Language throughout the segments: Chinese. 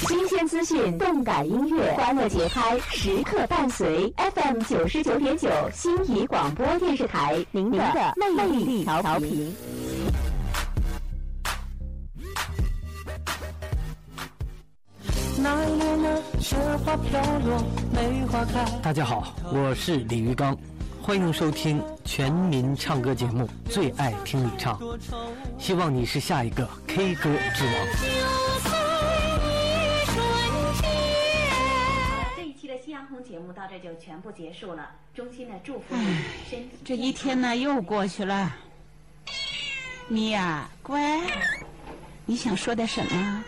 新鲜资讯，动感音乐，欢乐节拍，时刻伴随。FM 九十九点九，心仪广播电视台，您的魅力调频。大家好，我是李玉刚，欢迎收听全民唱歌节目《最爱听你唱》，希望你是下一个 K 歌之王。节目到这就全部结束了，衷心的祝福你身体。这一天呢又过去了，咪呀乖，你想说点什么？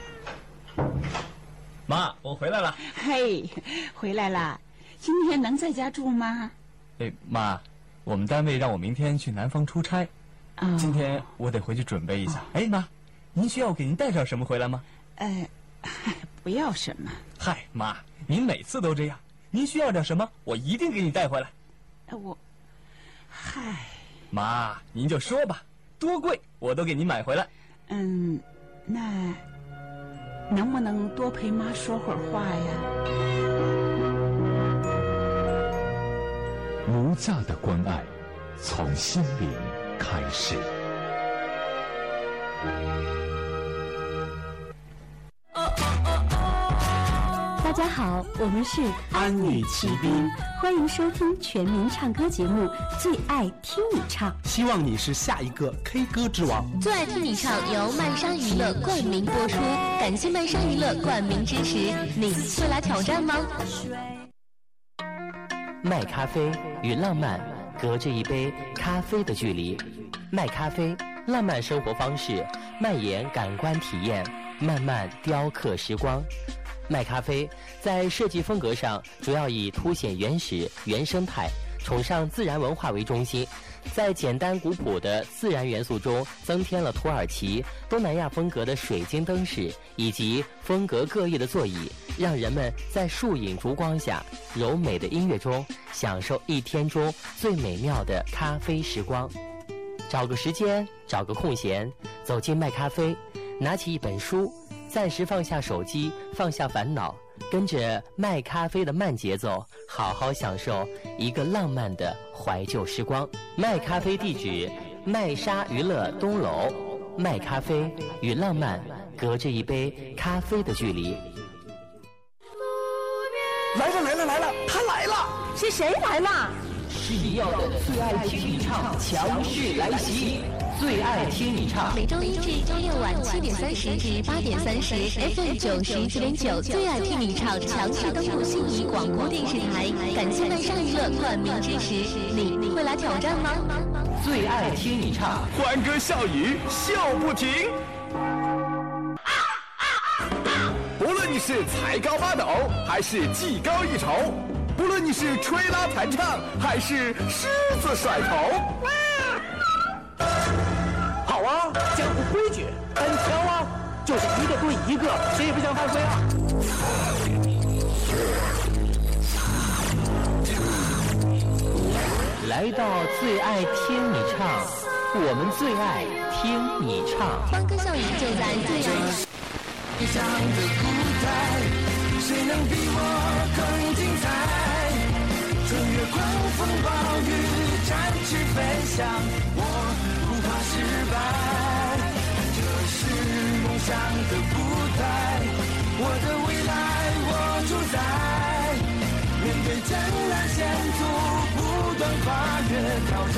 妈，我回来了。嘿，回来了！今天能在家住吗？哎，妈，我们单位让我明天去南方出差，啊、今天我得回去准备一下。哎，妈，您需要我给您带点什么回来吗？呃，嗨，不要什么，嗨，妈，您每次都这样。您需要点什么，我一定给你带回来。呃我，嗨，妈，您就说吧，多贵我都给您买回来。嗯，那能不能多陪妈说会儿话呀？无价的关爱，从心灵开始。家好，我们是安女骑兵，欢迎收听全民唱歌节目《最爱听你唱》。希望你是下一个 K 歌之王。最爱听你唱由漫莎娱乐冠名播出，感谢漫莎娱乐冠名支持。你会来挑战吗？卖咖啡与浪漫隔着一杯咖啡的距离，卖咖啡，浪漫生活方式，蔓延感官体验，慢慢雕刻时光。麦咖啡在设计风格上主要以凸显原始原生态、崇尚自然文化为中心，在简单古朴的自然元素中增添了土耳其、东南亚风格的水晶灯饰以及风格各异的座椅，让人们在树影烛光下、柔美的音乐中享受一天中最美妙的咖啡时光。找个时间，找个空闲，走进麦咖啡，拿起一本书。暂时放下手机，放下烦恼，跟着卖咖啡的慢节奏，好好享受一个浪漫的怀旧时光。卖咖啡地址：麦莎娱乐东楼。卖咖啡与浪漫隔着一杯咖啡的距离。来了来了来了，他来了！是谁来了？是你要的最爱听你唱，强势来袭！最爱听你唱，每周一至周六晚七点三十至八点三十，FM 九十九点九，最爱听你唱，强势登陆心仪广播电视台，感谢麦上娱乐冠名支持。你会来挑战吗？最爱听你唱，欢歌笑语笑不停。无论你是才高八斗，还是技高一筹，不论你是吹拉弹唱，还是狮子甩头。好啊，江湖规矩，单挑啊，就是一个对一个，谁也不想犯规啊。来到最爱听你唱，我们最爱听你唱。欢歌笑语就在最爱。谁能比我更精彩？穿越狂风暴雨，展翅飞翔，我不怕失败。这是梦想的舞台，我的未来我主宰。面对艰难险阻，不断跨越挑战，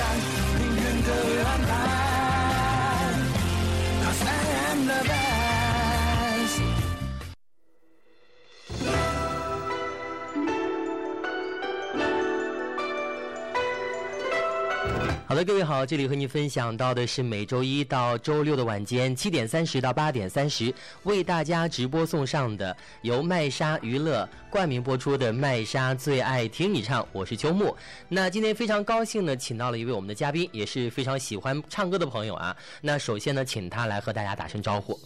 命运的安排。Cause I am the best。好的，各位好，这里和您分享到的是每周一到周六的晚间七点三十到八点三十，为大家直播送上的由麦莎娱乐冠名播出的《麦莎最爱听你唱》，我是秋木。那今天非常高兴呢，请到了一位我们的嘉宾，也是非常喜欢唱歌的朋友啊。那首先呢，请他来和大家打声招呼。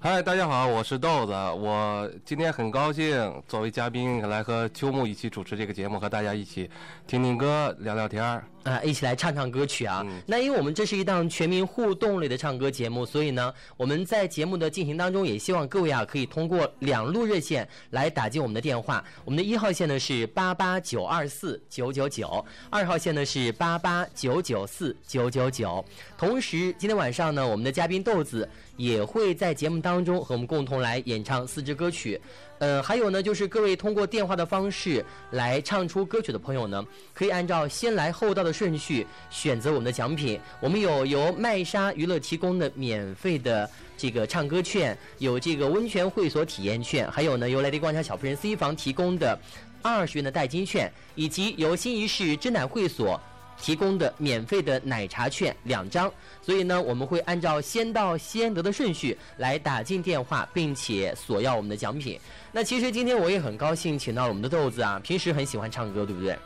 嗨，大家好，我是豆子。我今天很高兴作为嘉宾来和秋木一起主持这个节目，和大家一起听听歌、聊聊天儿。啊，一起来唱唱歌曲啊！嗯那因为我们这是一档全民互动类的唱歌节目，所以呢，我们在节目的进行当中，也希望各位啊可以通过两路热线来打进我们的电话。我们的一号线呢是八八九二四九九九，二号线呢是八八九九四九九九。同时，今天晚上呢，我们的嘉宾豆子也会在节目当中和我们共同来演唱四支歌曲。呃，还有呢，就是各位通过电话的方式来唱出歌曲的朋友呢，可以按照先来后到的顺序选择我们的奖品。我们有由麦莎娱乐提供的免费的这个唱歌券，有这个温泉会所体验券，还有呢由来迪广场小夫人 C 房提供的二十元的代金券，以及由新沂市真奶会所。提供的免费的奶茶券两张，所以呢，我们会按照先到先得的顺序来打进电话，并且索要我们的奖品。那其实今天我也很高兴，请到了我们的豆子啊，平时很喜欢唱歌，对不对？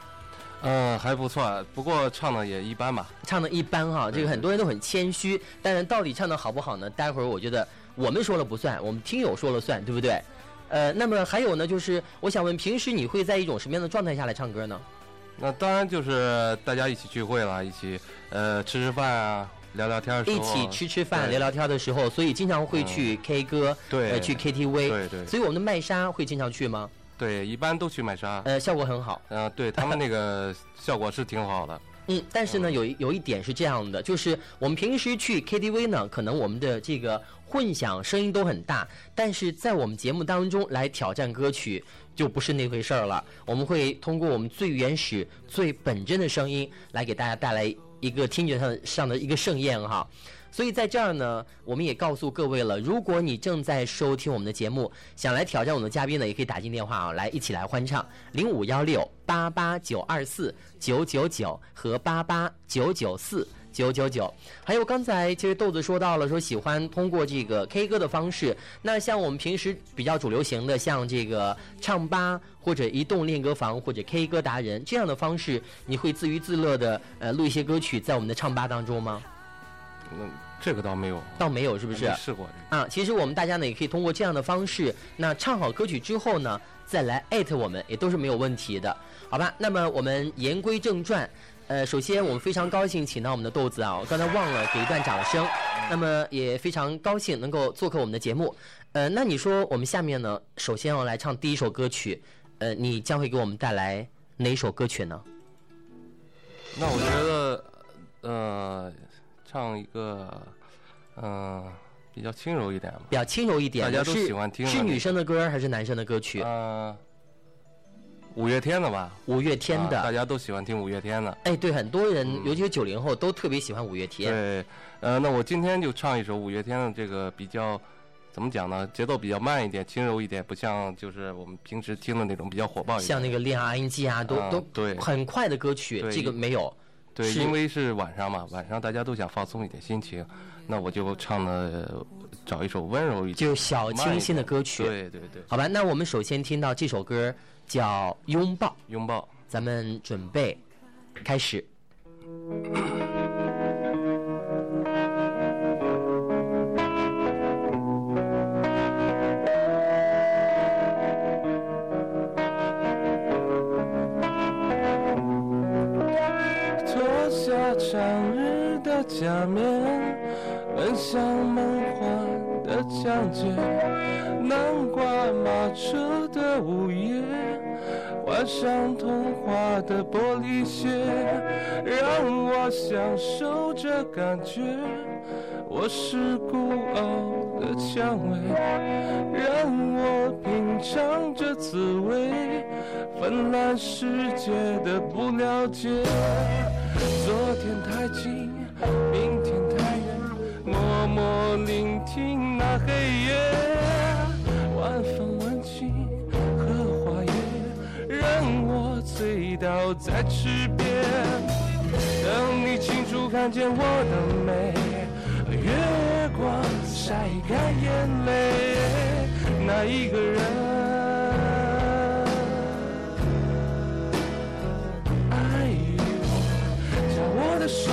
嗯，还不错，不过唱的也一般吧。唱的一般哈，这个很多人都很谦虚，但是到底唱的好不好呢？待会儿我觉得我们说了不算，我们听友说了算，对不对？呃，那么还有呢，就是我想问，平时你会在一种什么样的状态下来唱歌呢？那当然就是大家一起聚会了，一起呃吃吃饭啊，聊聊天儿的时一。起吃吃饭、聊聊天的时候，所以经常会去 K 歌，对呃，去 KTV，对对所以我们的麦莎会经常去吗？对，一般都去麦莎。呃，效果很好。嗯、对他们那个 效果是挺好的。嗯，但是呢，有一有一点是这样的，就是我们平时去 KTV 呢，可能我们的这个混响声音都很大，但是在我们节目当中来挑战歌曲就不是那回事儿了。我们会通过我们最原始、最本真的声音来给大家带来一个听觉上上的一个盛宴哈。所以在这儿呢，我们也告诉各位了，如果你正在收听我们的节目，想来挑战我们的嘉宾呢，也可以打进电话啊，来一起来欢唱零五幺六八八九二四九九九和八八九九四。九九九，还有刚才其实豆子说到了，说喜欢通过这个 K 歌的方式。那像我们平时比较主流型的，像这个唱吧或者移动练歌房或者 K 歌达人这样的方式，你会自娱自乐的呃录一些歌曲在我们的唱吧当中吗？嗯，这个倒没有，倒没有，是不是？没试过这啊，其实我们大家呢也可以通过这样的方式，那唱好歌曲之后呢，再来艾特我们，也都是没有问题的，好吧？那么我们言归正传，呃，首先我们非常高兴请到我们的豆子啊，我刚才忘了给一段掌声，那么也非常高兴能够做客我们的节目，呃，那你说我们下面呢，首先要来唱第一首歌曲，呃，你将会给我们带来哪一首歌曲呢？那我觉得，呃，唱一个，嗯、比较轻柔一点吧。比较轻柔一点，大家都是喜欢听是女生的歌还是男生的歌曲？嗯、五月天的吧。五月天的啊大家都喜欢听五月天的。哎，对，很多人，尤其是九零后，都特别喜欢五月天。对，呃，那我今天就唱一首五月天的这个比较，怎么讲呢？节奏比较慢一点，轻柔一点，不像就是我们平时听的那种比较火爆一点。像那个恋爱 ing 啊，都、啊都对很快的歌曲，这个没有。对，因为是晚上嘛，晚上大家都想放松一点心情，那我就唱的找一首温柔一点，就小清新的歌曲。对对对，好吧，那我们首先听到这首歌叫《拥抱》，拥抱，咱们准备开始。脱下长日的假面，奔向梦幻的疆界。南瓜马车的午夜，换上童话的玻璃鞋，让我享受这感觉。我是孤傲的蔷薇，让我品尝这滋味。纷乱世界的不了解，昨天太近，明天，默默聆听那黑夜，晚风吻尽荷花叶，让我醉倒在池边。等你清楚看见我的美，月光晒干眼泪，那一个人。爱我，将我的手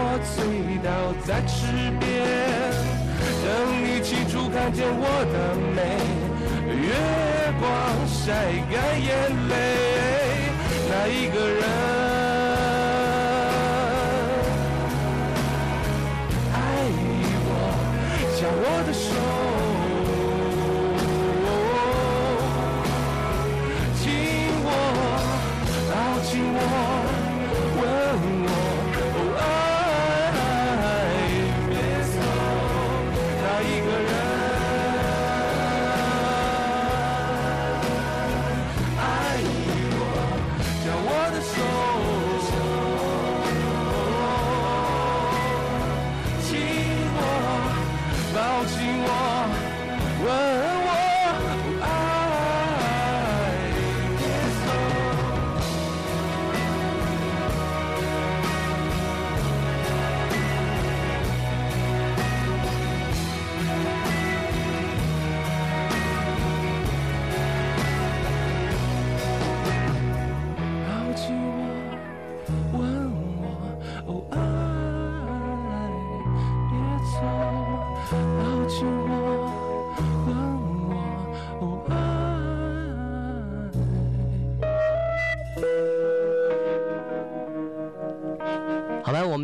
我醉倒在池边。等你起初看见我的美，月光晒干眼泪，那一个人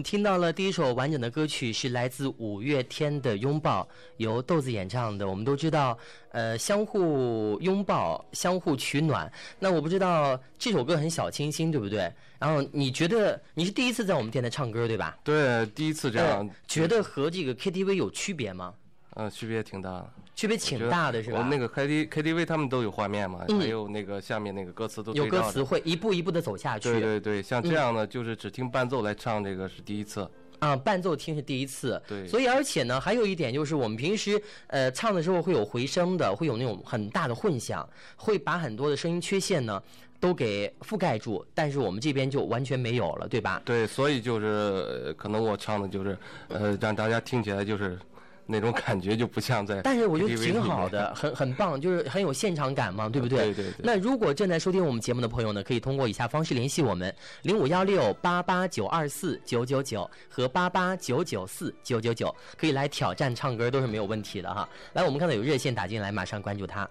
听到了第一首完整的歌曲，是来自五月天的《拥抱》，由豆子演唱的。我们都知道，呃，相互拥抱，相互取暖。那我不知道这首歌很小清新，对不对？然后你觉得你是第一次在我们电台唱歌，对吧？对，第一次这样呃，觉得和这个 KTV 有区别吗？呃，区别挺大的。区别挺大的是吧？我们那个 K T K T V 他们都有画面嘛，嗯还有那个下面那个歌词都有歌词会一步一步的走下去。对对对，像这样的就是只听伴奏来唱，这个是第一次。啊，伴奏听是第一次，对所以而且呢，还有一点就是我们平时呃唱的时候会有回声的，会有那种很大的混响，会把很多的声音缺陷呢都给覆盖住，但是我们这边就完全没有了，对吧？对，所以就是呃可能我唱的就是呃让大家听起来就是那种感觉就不像在。但是我觉得挺好的，很很棒，就是很有现场感嘛，对不对？对对对那如果正在收听我们节目的朋友呢，可以通过以下方式联系我们：零五幺六八八九二四九九九和八八九九四九九九，可以来挑战唱歌，都是没有问题的哈。来，我们看到有热线打进来，马上关注他。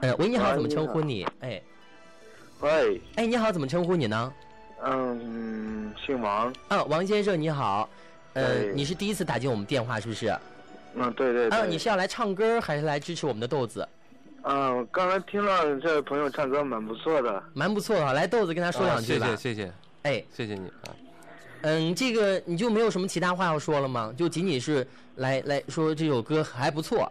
呃，喂，你好，怎么称呼你你？哎，喂，哎，你好，怎么称呼你呢？嗯，姓王，啊，王先生你好，呃，哎你是第一次打进我们电话是不是？嗯，对对对，啊，你是要来唱歌还是来支持我们的豆子？嗯，刚才听了这位朋友唱歌蛮不错的，蛮不错的，来豆子跟他说啊两句吧。谢谢谢谢哎，谢谢你啊。嗯，这个你就没有什么其他话要说了吗？就仅仅是来来说这首歌还不错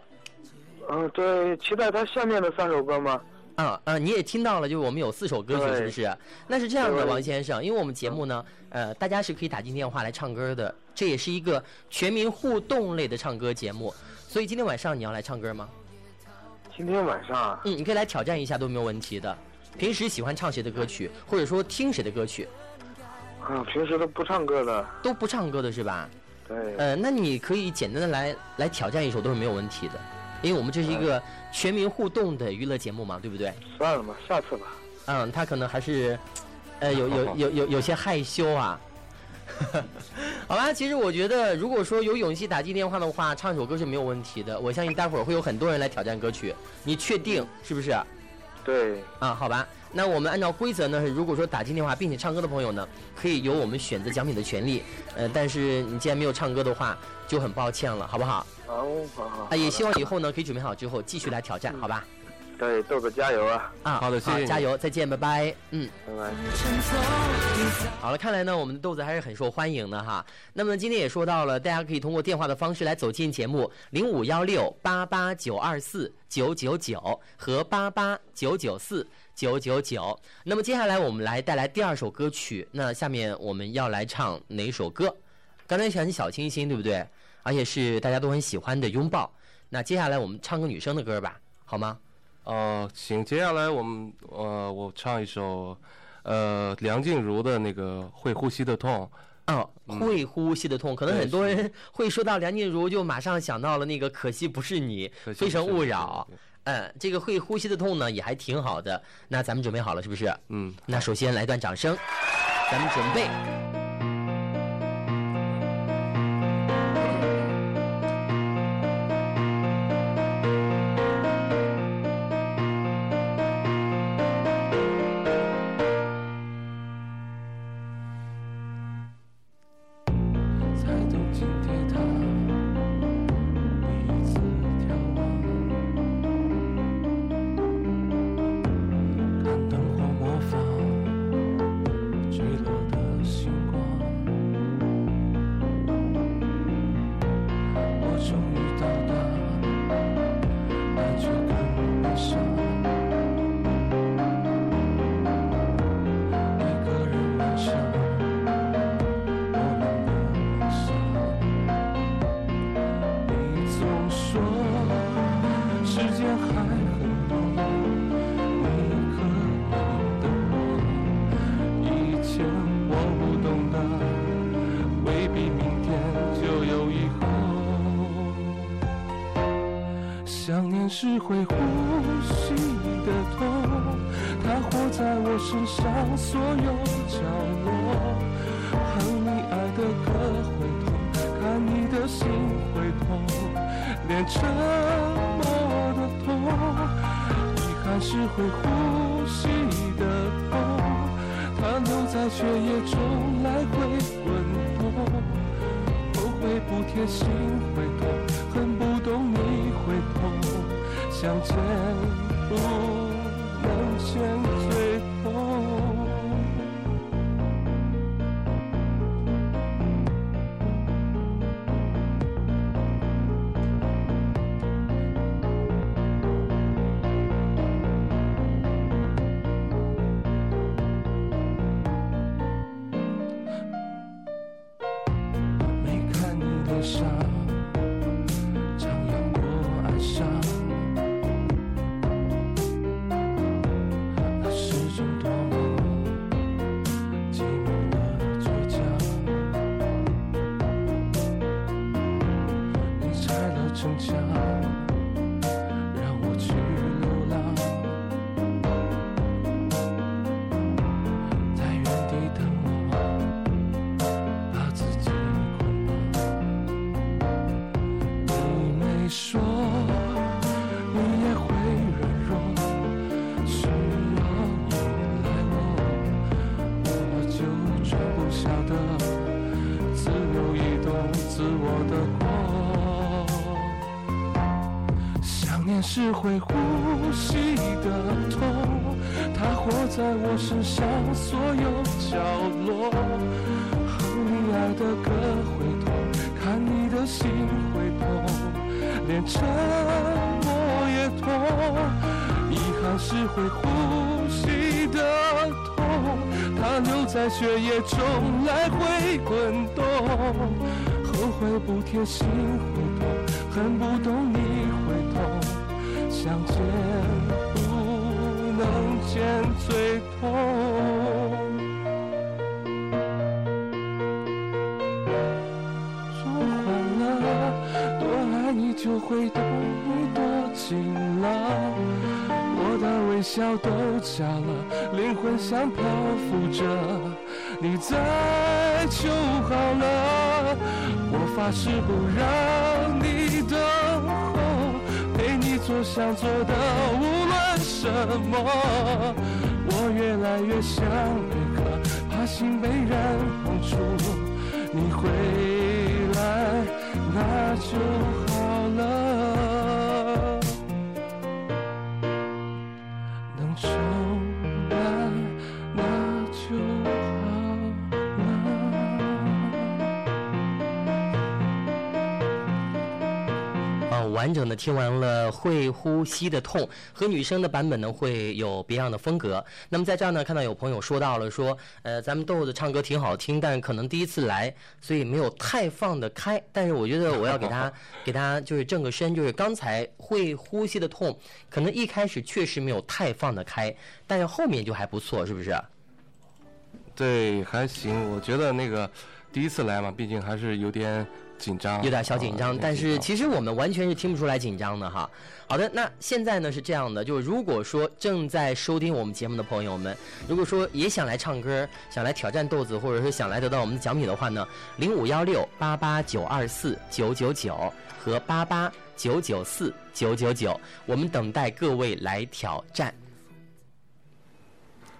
嗯，对，期待他下面的三首歌吗？啊啊！你也听到了，就是我们有四首歌曲，对是不是？那是这样的，王先生，因为我们节目呢，呃，大家是可以打进电话来唱歌的，这也是一个全民互动类的唱歌节目，所以今天晚上你要来唱歌吗？今天晚上啊，嗯，你可以来挑战一下都没有问题的。平时喜欢唱谁的歌曲，或者说听谁的歌曲，啊，平时都不唱歌的，都不唱歌的是吧？对，呃，那你可以简单的来来挑战一首都是没有问题的，因为我们这是一个全民互动的娱乐节目嘛，对不对？算了吧，下次吧。嗯，他可能还是，呃，有有 有有有些害羞啊。好吧，其实我觉得，如果说有勇气打进电话的话，唱首歌是没有问题的。我相信待会儿会有很多人来挑战歌曲，你确定是不是？对，啊，好吧，那我们按照规则呢，如果说打进电话并且唱歌的朋友呢，可以有我们选择奖品的权利。呃，但是你既然没有唱歌的话，就很抱歉了，好不好？好，好好。啊，也希望以后呢可以准备好之后继续来挑战，好吧？对，豆哥加油啊！啊，好的谢谢加油，再见，拜拜。嗯，拜拜。好了，看来呢我们的豆子还是很受欢迎的哈。那么今天也说到了，大家可以通过电话的方式来走进节目，零五幺六八八九二四九九九和八八九九四九九九。那么接下来我们来带来第二首歌曲，那下面我们要来唱哪首歌？刚才想起小清新，对不对？而且是大家都很喜欢的拥抱。那接下来我们唱个女生的歌吧，好吗？哦、行，接下来我们呃，我唱一首呃梁静茹的那个《会呼吸的痛》。哦，会呼吸的痛，可能很多人会说到梁静茹，就马上想到了那个《可惜不是你》《非诚勿扰》。嗯，这个会呼吸的痛呢，也还挺好的。那咱们准备好了，是不是？嗯。那首先来段掌声，咱们准备。是会呼吸的痛，它活在我身上所有角落。哼你爱的歌会痛，看你的心会痛，连沉默的痛，遗憾是会呼吸的痛，它留在血液中来回滚动，后悔不贴心会想见不能见。逞强是会呼吸的痛，它活在我身上所有角落。哼你爱的歌会痛，看你的心会痛，连沉默也痛。遗憾是会呼吸的痛，它留在血液中来回滚动。后悔不贴心会痛，恨不懂你像漂浮着，你在就好了。我发誓不让你等候，陪你做想做的，无论什么。我越来越像贝壳，怕心被人碰触。你回来，那就好完完整的听完了《会呼吸的痛》，和女生的版本呢会有别样的风格。那么在这儿呢，看到有朋友说到了说，呃，咱们豆子唱歌挺好听，但是可能第一次来，所以没有太放得开。但是我觉得我要给他 给他就是正个身，就是刚才《会呼吸的痛》，可能一开始确实没有太放得开，但是后面就还不错，是不是？对，还行。我觉得那个第一次来嘛，毕竟还是有点紧张，有点小紧张，但是其实我们完全是听不出来紧张的哈。好的，那现在呢是这样的，就是如果说正在收听我们节目的朋友们，如果说也想来唱歌，想来挑战豆子，或者是想来得到我们的奖品的话呢，零五幺六八八九二四九九九和八八九九四九九九，我们等待各位来挑战。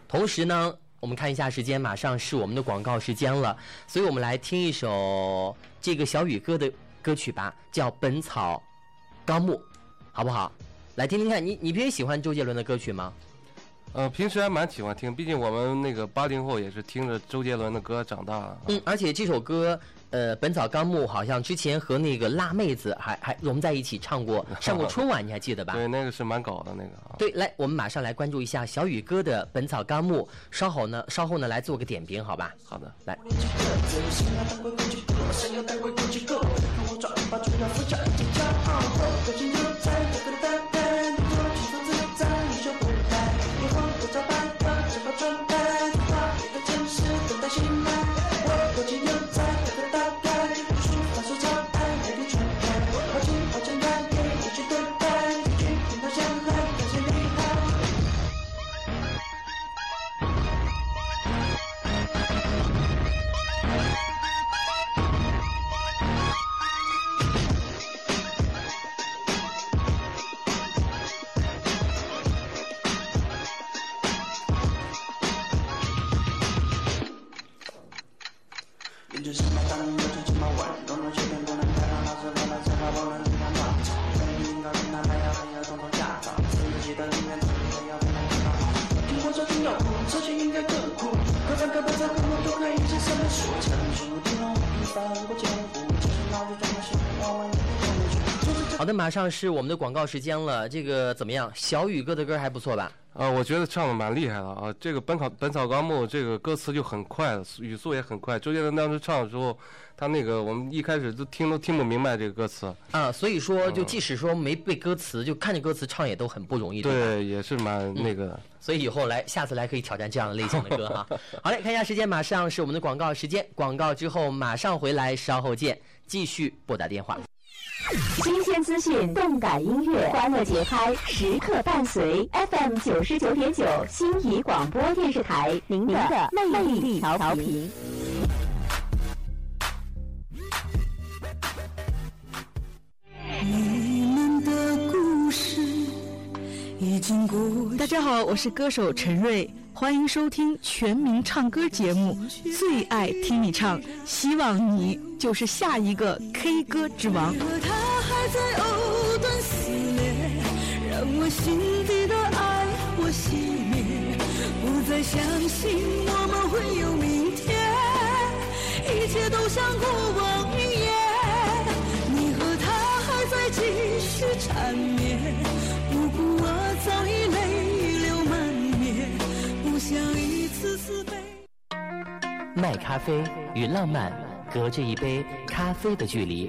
同时呢。我们看一下时间，马上是我们的广告时间了，所以我们来听一首这个小雨哥的歌曲吧，叫《本草纲目》，好不好？来听听看，你你平时喜欢周杰伦的歌曲吗？呃，平时还蛮喜欢听，毕竟我们那个八零后也是听着周杰伦的歌长大的。嗯，而且这首歌。呃，《本草纲目》好像之前和那个辣妹子还还融在一起唱过，上过春晚，你还记得吧？对，那个是蛮搞的那个。对，来，我们马上来关注一下小雨哥的《本草纲目》，稍后呢，稍后呢来做个点评，好吧？好的，来。好的，马上是我们的广告时间了。这个怎么样？小雨哥的歌还不错吧？啊，我觉得唱的蛮厉害的啊。这个《本草本草纲目》这个歌词就很快，语速也很快。周杰伦当时唱的时候，他那个我们一开始都听都听不明白这个歌词。啊，所以说就即使说没背歌词，就看着歌词唱也都很不容易。对，也是蛮那个。所以以后来，下次来可以挑战这样的类型的歌哈。好嘞，看一下时间，马上是我们的广告时间。广告之后马上回来，稍后见。继续拨打电话。新鲜资讯，动感音乐，欢乐节拍，时刻伴随。FM 九十九点九，心仪广播电视台，您的魅力调频。你们的故事已经过。大家好，我是歌手陈瑞。欢迎收听全民唱歌节目，最爱听你唱，希望你就是下一个 K 歌之王。他还在藕断丝连，让我心底的爱火熄灭，不再相信我们会有明天，一切都像过往云烟。你和他还在继续缠绵，不顾我早已。卖咖啡与浪漫隔着一杯咖啡的距离，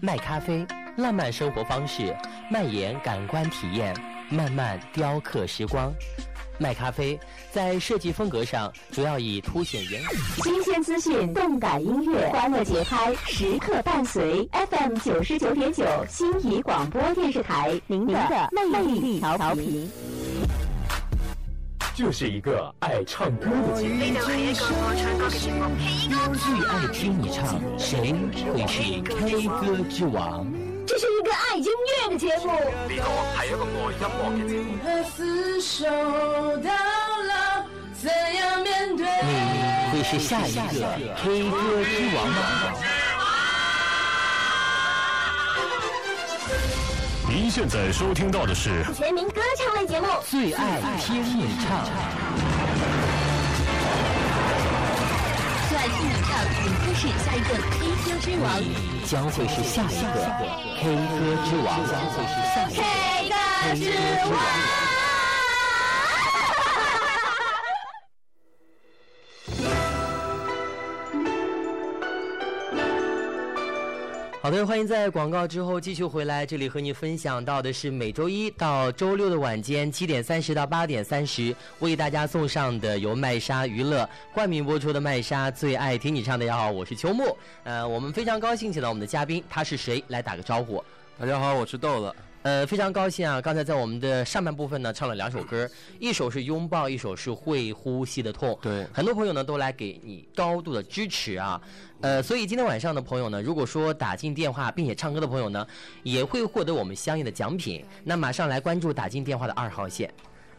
卖咖啡，浪漫生活方式，蔓延感官体验，慢慢雕刻时光。卖咖啡在设计风格上主要以凸显原新鲜资讯、动感音乐、欢乐节拍，时刻伴随。FM 九十九点九，心仪广播电视台，您的魅力调频。这是一个爱唱歌的节目。最爱听你唱，谁会是 K 歌之王？这是一个爱音乐的节目。呢个系一个爱音乐嘅节目。你会是下一个 K 歌之王吗？您现在收听到的是全民歌唱类节目《最爱听你唱》。最爱听你唱，是下一个 K 歌之王，将会是下一个 K 歌之王，将会是下一个 K 歌之王。好的，欢迎在广告之后继续回来。这里和你分享到的是每周一到周六的晚间七点三十到八点三十，为大家送上的由麦莎娱乐冠名播出的《麦莎最爱听你唱》。大家好，我是秋木。呃，我们非常高兴请到我们的嘉宾，他是谁？来打个招呼。大家好，我是豆子。呃，非常高兴啊！刚才在我们的上半部分呢，唱了两首歌，一首是拥抱，一首是会呼吸的痛。对，很多朋友呢都来给你高度的支持啊。呃，所以今天晚上的朋友呢，如果说打进电话并且唱歌的朋友呢，也会获得我们相应的奖品。那马上来关注打进电话的二号线。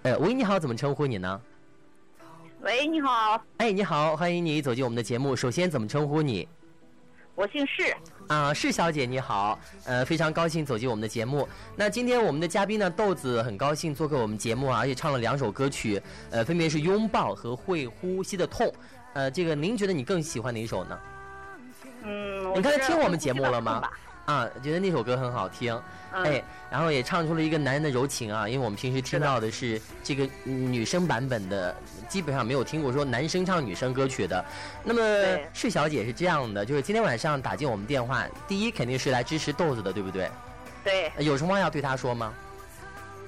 呃，喂，你好，怎么称呼你呢？喂，你好。哎，你好，欢迎你走进我们的节目。首先怎么称呼你？我姓释。啊，是小姐你好，呃，非常高兴走进我们的节目。那今天我们的嘉宾呢，豆子很高兴做客我们节目啊，而且唱了两首歌曲，呃，分别是《拥抱》和《会呼吸的痛》。呃，这个您觉得你更喜欢哪一首呢？嗯，你刚才听我们节目了吗？啊，觉得那首歌很好听，哎，然后也唱出了一个男人的柔情啊。因为我们平时听到的是这个女生版本的，基本上没有听过说男生唱女生歌曲的。那么是小姐是这样的，就是今天晚上打进我们电话，第一肯定是来支持豆子的，对不对？对。有什么话要对她说吗？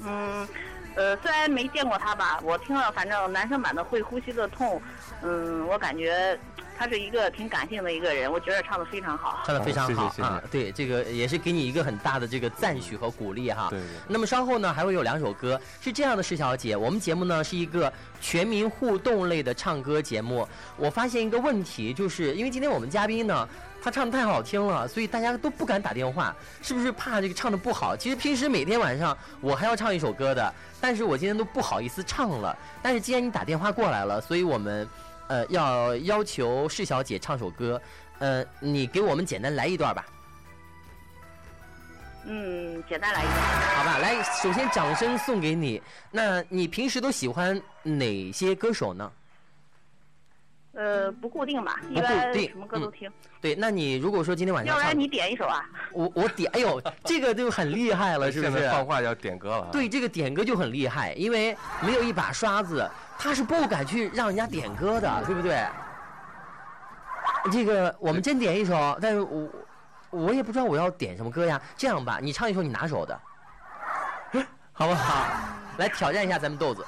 嗯，呃，虽然没见过他吧，我听了，反正男生版的《会呼吸的痛》，嗯，我感觉。他是一个挺感性的一个人，我觉得唱的非常好，唱的非常好啊！对，这个也是给你一个很大的这个赞许和鼓励哈。对。那么稍后呢，还会有两首歌，是这样的，施小姐，我们节目呢是一个全民互动类的唱歌节目。我发现一个问题，就是因为今天我们嘉宾呢，他唱的太好听了，所以大家都不敢打电话，是不是怕这个唱的不好？其实平时每天晚上我还要唱一首歌的，但是我今天都不好意思唱了。但是既然你打电话过来了，所以我们。呃，要要求释小姐唱首歌，呃，你给我们简单来一段吧。嗯，简单来一段。好吧，来，首先掌声送给你。那你平时都喜欢哪些歌手呢？呃，不固定吧，一般什么歌都听。对，那你如果说今天晚上，要不然你点一首啊？我我点，哎呦，这个就很厉害了，是不是？放话要点歌了。对，这个点歌就很厉害，因为没有一把刷子。他是不敢去让人家点歌的，对不对？这个我们真点一首，但是我我也不知道我要点什么歌呀。这样吧，你唱一首你拿手的，好不好？来挑战一下咱们豆子。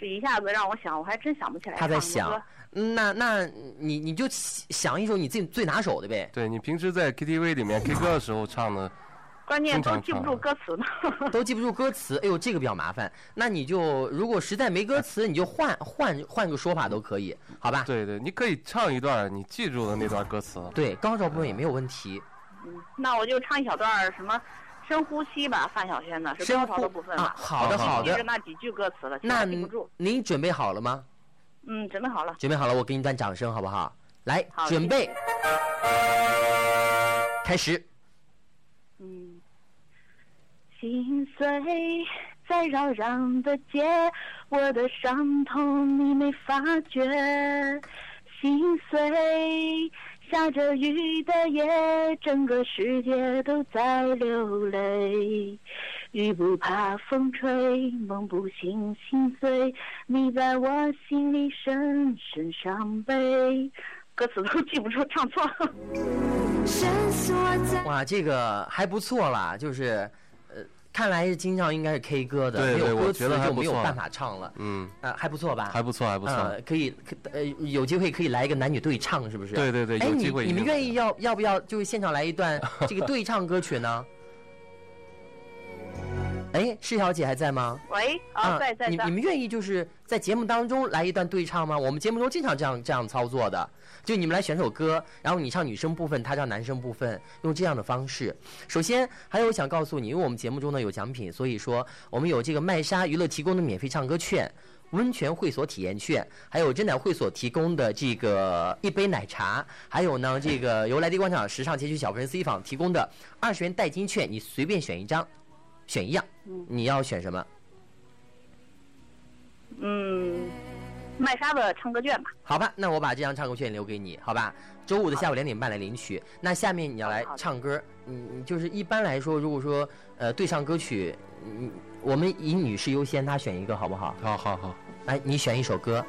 这一下子让我想，我还真想不起来。他在想，那那你你就想一首你自己最拿手的呗。对你平时在 KTV 里面 K 歌的时候唱的。关键都记不住歌词呢，都记不住歌词，哎呦，这个比较麻烦。那你就如果实在没歌词，你就换换换个说法都可以，好吧？对对，你可以唱一段你记住的那段歌词。对，高潮部分也没有问题。嗯，那我就唱一小段什么深呼吸吧，范晓萱的，是高潮的部分啊。好的好的。记那几句歌词了，那记不住。您准备好了吗？嗯，准备好了。准备好了，我给你段掌声，好不好？来，准备，开始。嗯。心碎在扰攘的街，我的伤痛你没发觉。心碎，下着雨的夜，整个世界都在流泪。雨不怕风吹，梦不醒心碎，你在我心里深深伤悲。歌词都记不住，唱错了。哇，这个还不错啦，就是。看来是经常应该是 K 歌的，没有歌词就没有办法唱了。嗯，啊，还不错吧？还不错，还不错。可以，呃，有机会可以来一个男女对唱，是不是？对对对，有机会。你们愿意要要不要就是现场来一段 这个对唱歌曲呢？哎，施小姐还在吗？喂，啊，在在在。你你们愿意就是在节目当中来一段对唱吗？我们节目中经常这样这样操作的。就你们来选首歌，然后你唱女生部分，他唱男生部分，用这样的方式。首先，还有想告诉你，因为我们节目中呢有奖品，所以说我们有这个麦莎娱乐提供的免费唱歌券、温泉会所体验券，还有真奶会所提供的这个一杯奶茶，还有呢这个由来迪广场时尚街区小客人 C 坊提供的二十元代金券，你随便选一张，选一样，你要选什么？嗯。卖啥子唱歌券吧。好吧，那我把这张唱歌券留给你，好吧？周五的下午两点半来领取。那下面你要来唱歌，嗯，嗯就是一般来说，如果说呃对唱歌曲，嗯，我们以女士优先，她选一个好不好？好好好。来，你选一首歌。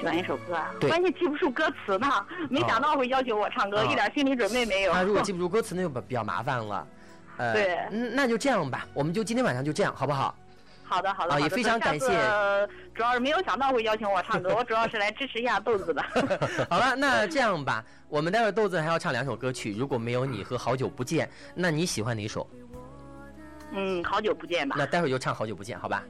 选一首歌啊，对关键记不住歌词呢，没想到会要求我唱歌，啊一点心理准备没有。他如果记不住歌词，那就比较麻烦了。呃，对嗯那就这样吧，我们就今天晚上就这样，好不好？好的好的，啊也非常感谢主要是没有想到会邀请我唱歌，我主要是来支持一下豆子的。好了，那 这样吧，我们待会儿豆子还要唱两首歌曲，如果没有你和好久不见，那你喜欢哪首？嗯，好久不见吧。那待会儿就唱好久不见，好吧？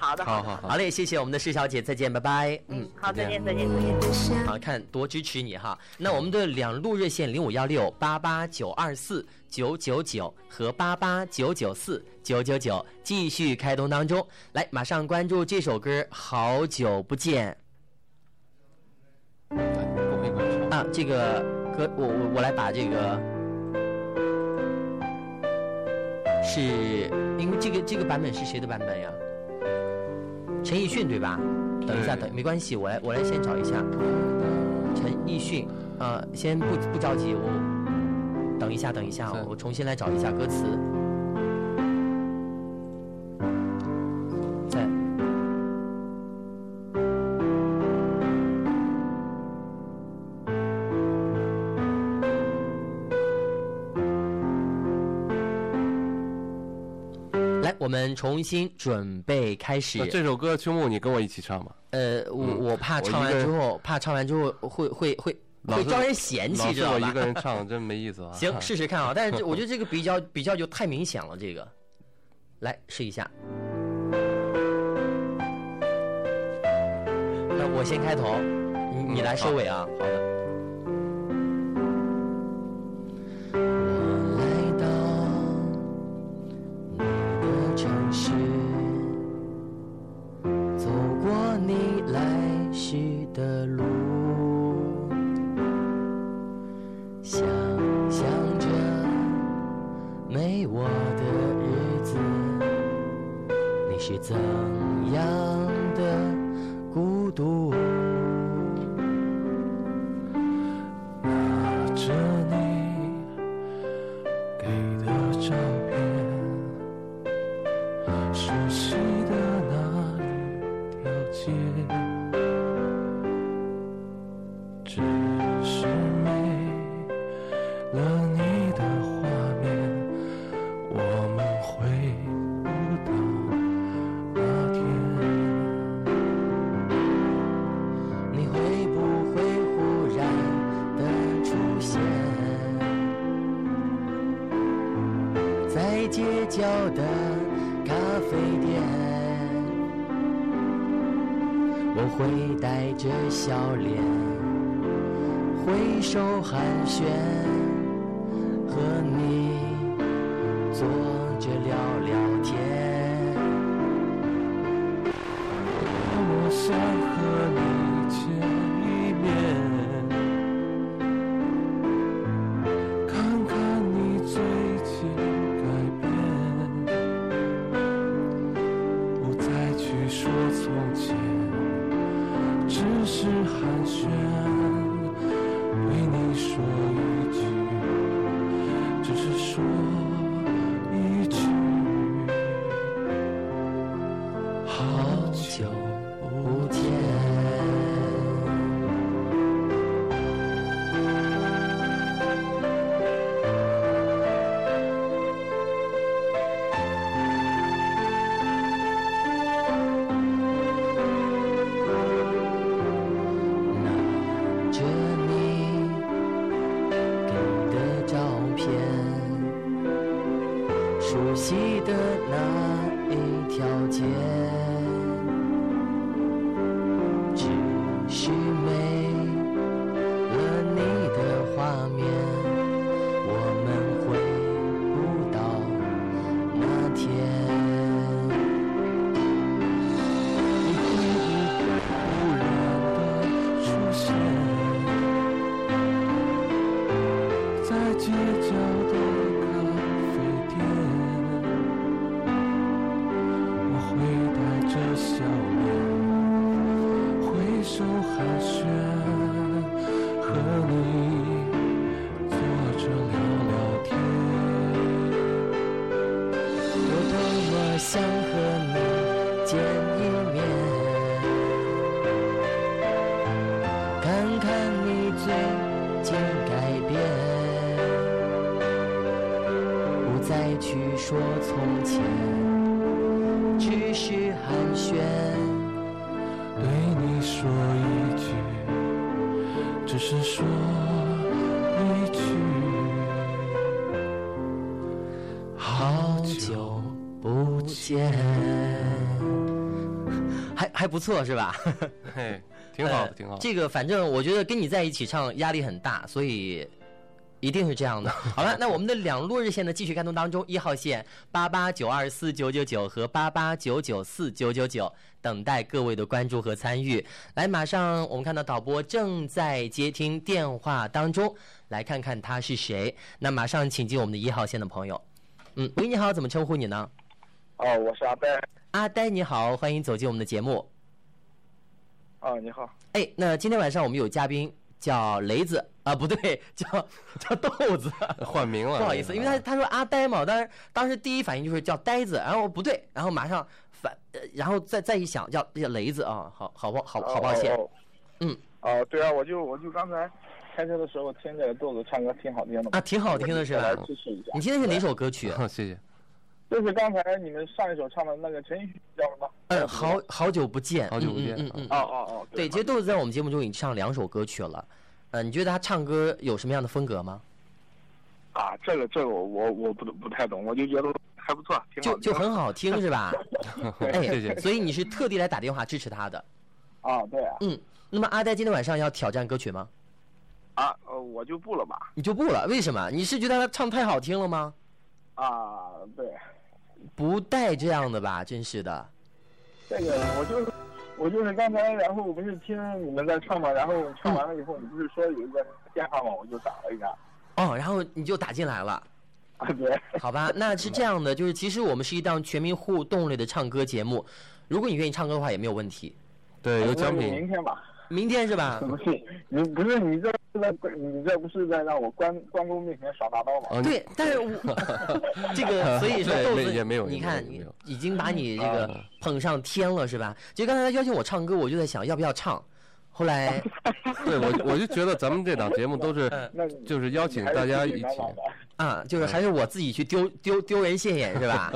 好的好好，好嘞，谢谢我们的施小姐，再见，拜拜。嗯，好，再见再见再见。好看多支持你哈。那我们的两路热线零五幺六八八九二四九九九和八八九九四九九九继续开通当中。来，马上关注这首歌《好久不见》啊，这个歌我我我来把这个。是因为这个这个版本是谁的版本呀？陈奕迅对吧？等一下，等没关系，我来我来先找一下。陈奕迅，呃，先不不着急，我等一下，等一下，我重新来找一下歌词。在。们重新准备开始。这首歌秋木你跟我一起唱吧。呃，我嗯我怕唱完之后，怕唱完之后会会会会招人嫌弃，知道吧？我一个人唱真没意思啊。行，试试看啊。但是 我觉得这个比较比较就太明显了，这个，来试一下。那我先开头，你你来收尾啊。好的。街角的咖啡店？我会带着笑脸，挥手寒暄，和你坐着聊聊错是吧？嘿，挺好的，呃挺好的。这个反正我觉得跟你在一起唱压力很大，所以一定是这样的。好了，那我们的两路热线呢继续开通当中，一号线八八九二四九九九和八八九九四九九九，等待各位的关注和参与。来，马上我们看到导播正在接听电话当中，来看看他是谁。那马上请进我们的一号线的朋友。嗯，喂，你好，怎么称呼你呢？哦，我是阿呆。阿呆，你好，欢迎走进我们的节目。哦，你好。哎，那今天晚上我们有嘉宾叫雷子啊，不对，叫叫豆子，换名了。不好意思，因为他他说阿呆嘛，当时当时第一反应就是叫呆子，然后不对，然后马上反，呃然后再再一想叫叫雷子啊，好好不好好抱歉哦，嗯。哦，对啊，我就我就刚才开车的时候听这个豆子唱歌挺好听的啊，挺好听的是吧来？支持一下。你听的是哪首歌曲？谢谢。就是刚才你们上一首唱的那个陈奕迅叫什么？嗯，好好久不见，好久不见嗯嗯嗯，哦哦哦，对，其实豆子在我们节目中已经唱两首歌曲了，呃，你觉得他唱歌有什么样的风格吗？啊，这个这个我我我不不太懂，我就觉得还不错，挺好就就很好听是吧？哎，谢谢所以你是特地来打电话支持他的。啊，对啊，嗯，那么阿呆今天晚上要挑战歌曲吗？啊，呃，我就不了吧。你就不了？为什么？你是觉得他唱太好听了吗？啊，对，不带这样的吧，真是的。这个我就是我就是刚才，然后我不是听你们在唱嘛，然后唱完了以后，你不是说有一个电话嘛，我就打了一下。哦，然后你就打进来了。啊，对。好吧，那是这样的，就是其实我们是一档全民互动类的唱歌节目，如果你愿意唱歌的话也没有问题。对，有奖品明。天吧。明天是吧？不是，你不是你这是在你这不是在让我关关公面前耍大刀吗？对，但是我 这个 所以说对豆子也没有你看已经把你这个啊捧上天了是吧？就刚才他邀请我唱歌，我就在想要不要唱，后来对我我就觉得咱们这档节目都是嗯就是邀请大家一起。啊，就是还是我自己去丢丢丢人现眼是吧？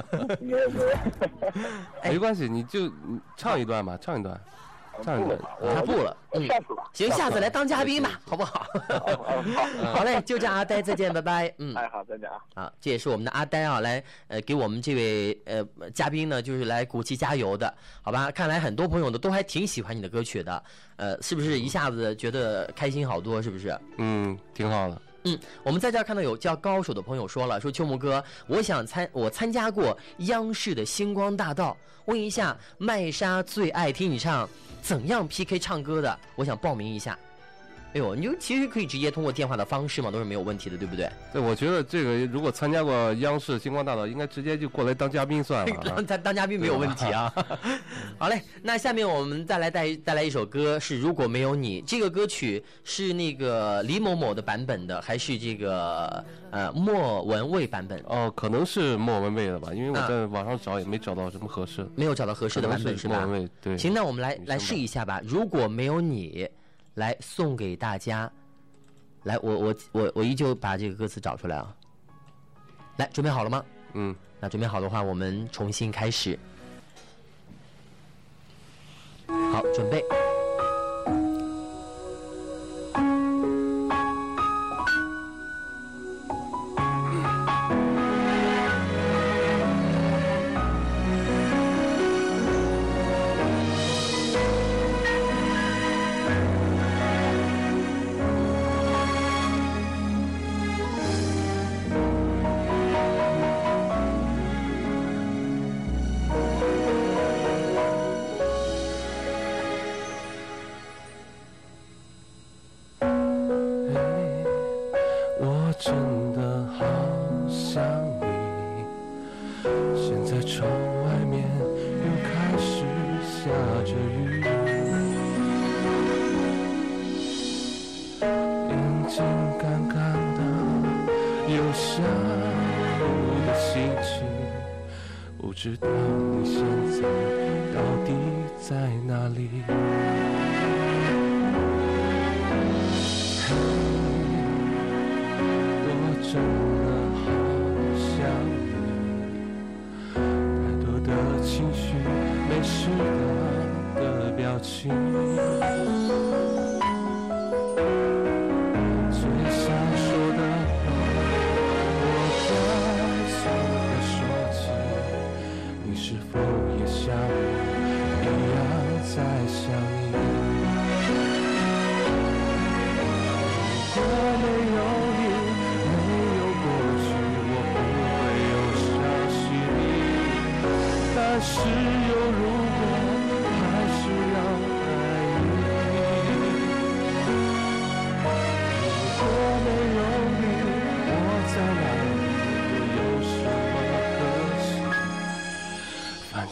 没关系，你就唱一段吧，唱一段，唱一段。他不了，嗯，行，下次来当嘉宾吧，好不好？好嘞，就这样，阿呆，再见，拜拜。嗯，哎，好，再见啊。啊，这也是我们的阿呆啊，来呃给我们这位呃嘉宾呢，就是来鼓气加油的，好吧？看来很多朋友呢都还挺喜欢你的歌曲的，呃，是不是一下子觉得开心好多？是不是？嗯，挺好的。嗯，我们在这儿看到有叫高手的朋友说了，说秋木哥，我想参我参加过央视的星光大道，问一下麦莎最爱听你唱，怎样 PK 唱歌的？我想报名一下。哎呦，你就其实可以直接通过电话的方式嘛，都是没有问题的，对不对？对，我觉得这个如果参加过央视星光大道，应该直接就过来当嘉宾算了啊。当 当当嘉宾没有问题啊。好嘞，那下面我们再来带带来一首歌，是《如果没有你》。这个歌曲是那个李某某的版本的，还是这个呃莫文蔚版本？哦，可能是莫文蔚的吧，因为我啊在网上找也没找到什么合适的。没有找到合适的版本是吧？莫文蔚对。行，那我们来来试一下吧。如果没有你，来送给大家。来，我我我我依旧把这个歌词找出来啊。来，准备好了吗？嗯。那准备好的话，我们重新开始。好，准备。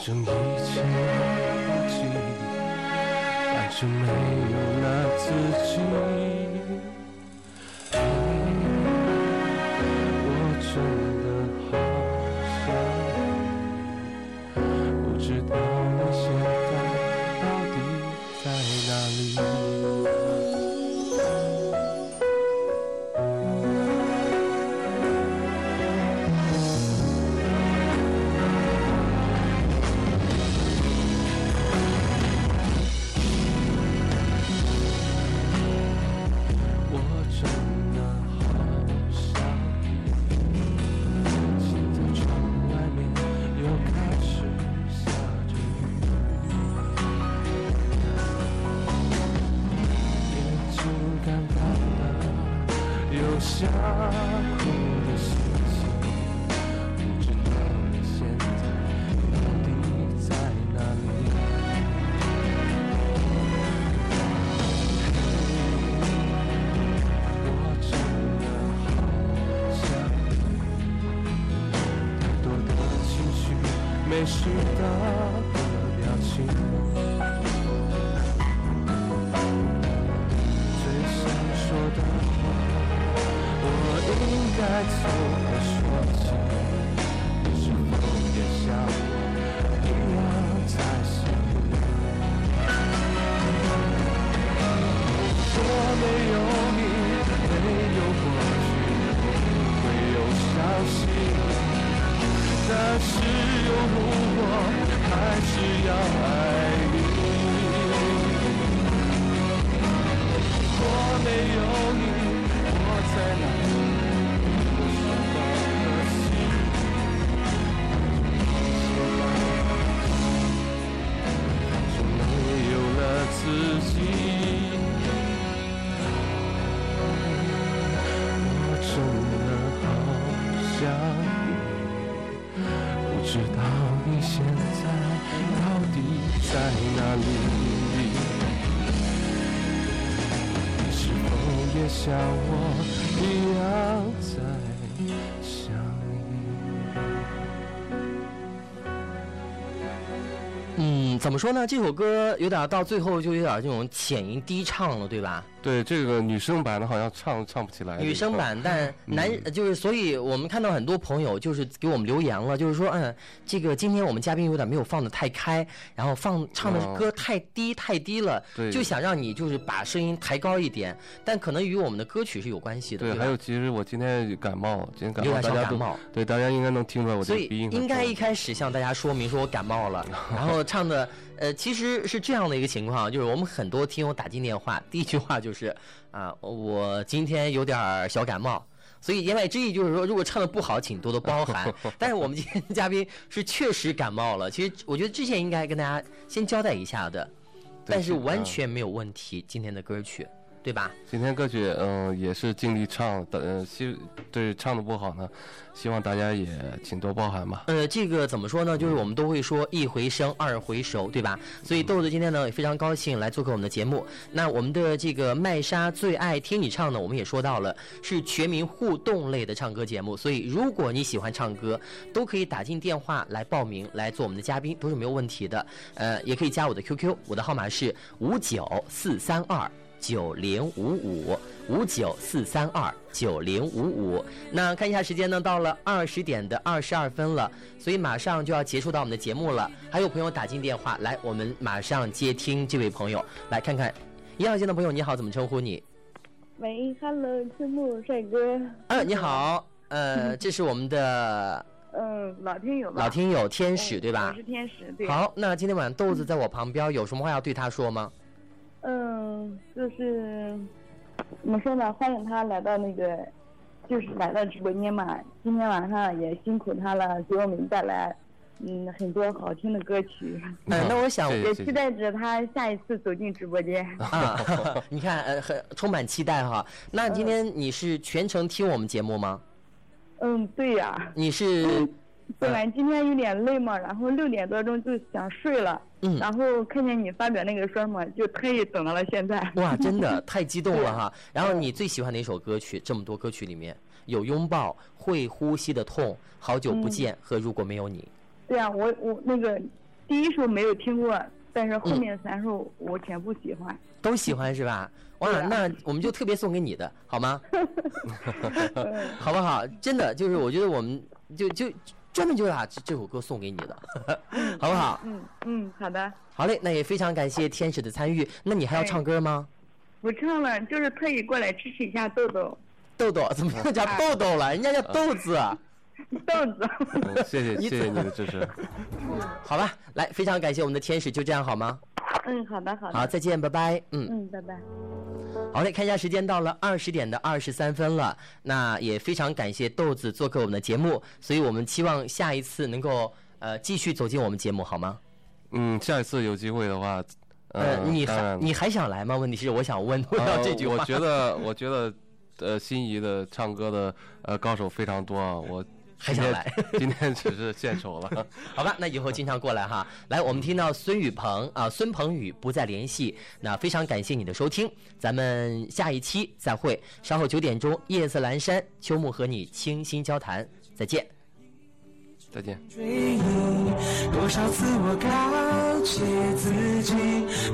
反正一切忘记，反正没有了自己。有想哭像我一样在想你嗯，怎么说呢？这首歌有点到最后就有点这种浅吟低唱了，对吧？对，这个女生版的好像唱唱不起来。女生版，但男就是，所以我们看到很多朋友就是给我们留言了，就是说，嗯，这个今天我们嘉宾有点没有放的太开，然后放唱的歌太低太低了，对就想让你就是把声音抬高一点，但可能与我们的歌曲是有关系的，对，吧还有其实我今天感冒，今天感冒，小大家感冒对，大家应该能听出来我这所以个鼻音应该一开始向大家说明说我感冒了，然后唱的呃其实是这样的一个情况，就是我们很多听友打进电话，第一句话就是啊我今天有点小感冒。所以言外之意就是说，如果唱的不好，请多多包涵。但是我们今天的嘉宾是确实感冒了，其实我觉得之前应该跟大家先交代一下的，但是完全没有问题。今天的歌曲，对吧？今天歌曲嗯也是尽力唱的，呃希对唱的不好呢，希望大家也请多包涵吧。呃，这个怎么说呢？就是我们都会说一回生，二回熟，对吧？所以豆子今天呢也非常高兴来做客我们的节目。那我们的这个麦莎最爱听你唱呢，我们也说到了是全民互动类的唱歌节目，所以如果你喜欢唱歌，都可以打进电话来报名来做我们的嘉宾，都是没有问题的。呃，也可以加我的 QQ，我的号码是五九四三二。九零五五五九四三二九零五五。那看一下时间呢，到了二十点的二十二分了，所以马上就要结束到我们的节目了。还有朋友打进电话来，我们马上接听这位朋友，来看看一号线的朋友，你好，怎么称呼你？喂，Hello，青木帅哥。嗯，你好，呃，这是我们的嗯，老听友吧。老听友天使，嗯对吧我是？天使，对。好，那今天晚上豆子在我旁边，有什么话要对他说吗？嗯，就是怎么说呢？欢迎他来到那个，就是来到直播间嘛。今天晚上也辛苦他了，给我们带来嗯很多好听的歌曲。嗯，那我想也期待着他下一次走进直播间。啊，你看，呃，很充满期待哈。那今天你是全程听我们节目吗？嗯，对呀、你是本来今天有点累嘛，然后六点多钟就想睡了，嗯然后看见你发表那个说嘛，就特意等到了现在。哇，真的 太激动了哈。然后你最喜欢哪首歌曲？这么多歌曲里面有拥抱、会呼吸的痛、好久不见和如果没有你。对啊、我我那个第一首没有听过，但是嗯后面三首我全部喜欢。都喜欢是吧？哇，那我们就特别送给你的，好吗？好不好？真的就是，我觉得我们就就专门就把这这首歌送给你的，好不好？嗯嗯，好的，好嘞，那也非常感谢天使的参与。那你还要唱歌吗？不唱了，就是特意过来支持一下豆豆。豆豆 怎么又叫豆豆了？人家叫豆子。豆子。嗯谢谢谢谢你的支持。好吧，来，非常感谢我们的天使，就这样好吗？嗯，好的好的。好，再见，拜拜。嗯。嗯，拜拜。好嘞，看一下时间，到了二十点的二十三分了。那也非常感谢豆子做客我们的节目，所以我们期望下一次能够呃继续走进我们节目，好吗？嗯，下一次有机会的话，呃，你还你还想来吗？问题是我想问 问到这句话。呃我觉得，我觉得，呃，心仪的唱歌的呃高手非常多啊，我还想来 今天只是献丑了。好吧，那以后经常过来哈。来，我们听到孙雨鹏啊，孙鹏宇不再联系。那非常感谢你的收听，咱们下一期再会。稍后九点钟，夜色阑珊，秋木和你倾心交谈，再见。再见。追忆，多少次我告诫自己，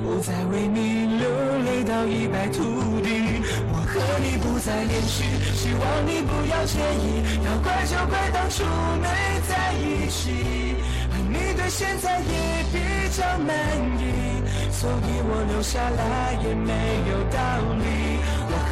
不再为你流泪到一败涂地。我和你不再联系，希望你不要介意，要怪就怪当初没在一起。而你对现在也比较满意，所以我留下来也没有道理。